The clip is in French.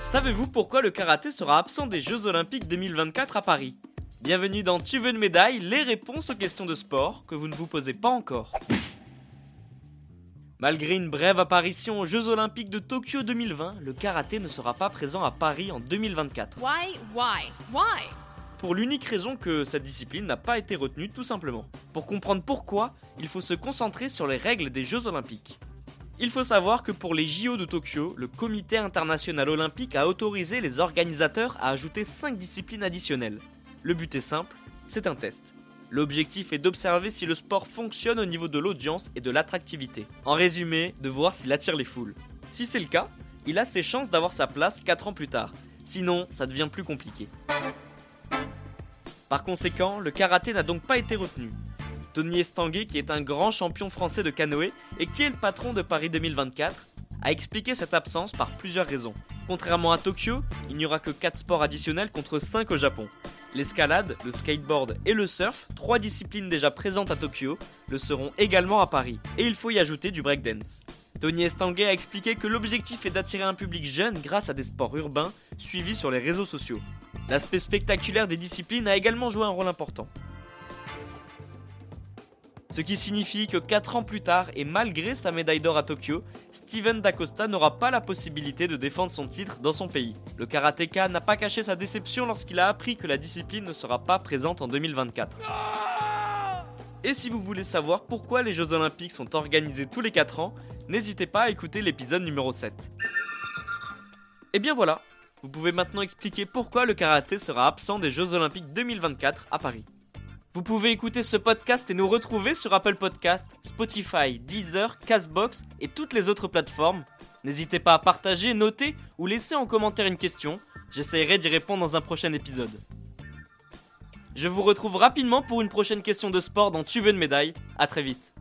Savez-vous pourquoi le karaté sera absent des Jeux Olympiques 2024 à Paris? Bienvenue dans Tu veux une médaille, les réponses aux questions de sport que vous ne vous posez pas encore. Malgré une brève apparition aux Jeux Olympiques de Tokyo 2020, le karaté ne sera pas présent à Paris en 2024. Why, why, why? Pour l'unique raison que cette discipline n'a pas été retenue tout simplement. Pour comprendre pourquoi, il faut se concentrer sur les règles des Jeux Olympiques. Il faut savoir que pour les JO de Tokyo, le Comité international olympique a autorisé les organisateurs à ajouter 5 disciplines additionnelles. Le but est simple, c'est un test. L'objectif est d'observer si le sport fonctionne au niveau de l'audience et de l'attractivité. En résumé, de voir s'il attire les foules. Si c'est le cas, il a ses chances d'avoir sa place 4 ans plus tard. Sinon, ça devient plus compliqué. Par conséquent, le karaté n'a donc pas été retenu. Tony Estanguet, qui est un grand champion français de canoë et qui est le patron de Paris 2024, a expliqué cette absence par plusieurs raisons. Contrairement à Tokyo, il n'y aura que 4 sports additionnels contre 5 au Japon. L'escalade, le skateboard et le surf, trois disciplines déjà présentes à Tokyo, le seront également à Paris. Et il faut y ajouter du breakdance. Tony Estanguet a expliqué que l'objectif est d'attirer un public jeune grâce à des sports urbains suivis sur les réseaux sociaux. L'aspect spectaculaire des disciplines a également joué un rôle important. Ce qui signifie que 4 ans plus tard, et malgré sa médaille d'or à Tokyo, Steven Dacosta n'aura pas la possibilité de défendre son titre dans son pays. Le karatéka n'a pas caché sa déception lorsqu'il a appris que la discipline ne sera pas présente en 2024. Et si vous voulez savoir pourquoi les Jeux Olympiques sont organisés tous les 4 ans, n'hésitez pas à écouter l'épisode numéro 7. Et bien voilà, vous pouvez maintenant expliquer pourquoi le karaté sera absent des Jeux Olympiques 2024 à Paris. Vous pouvez écouter ce podcast et nous retrouver sur Apple Podcast, Spotify, Deezer, Castbox et toutes les autres plateformes. N'hésitez pas à partager, noter ou laisser en commentaire une question. J'essaierai d'y répondre dans un prochain épisode. Je vous retrouve rapidement pour une prochaine question de sport dans Tu veux une médaille. À très vite.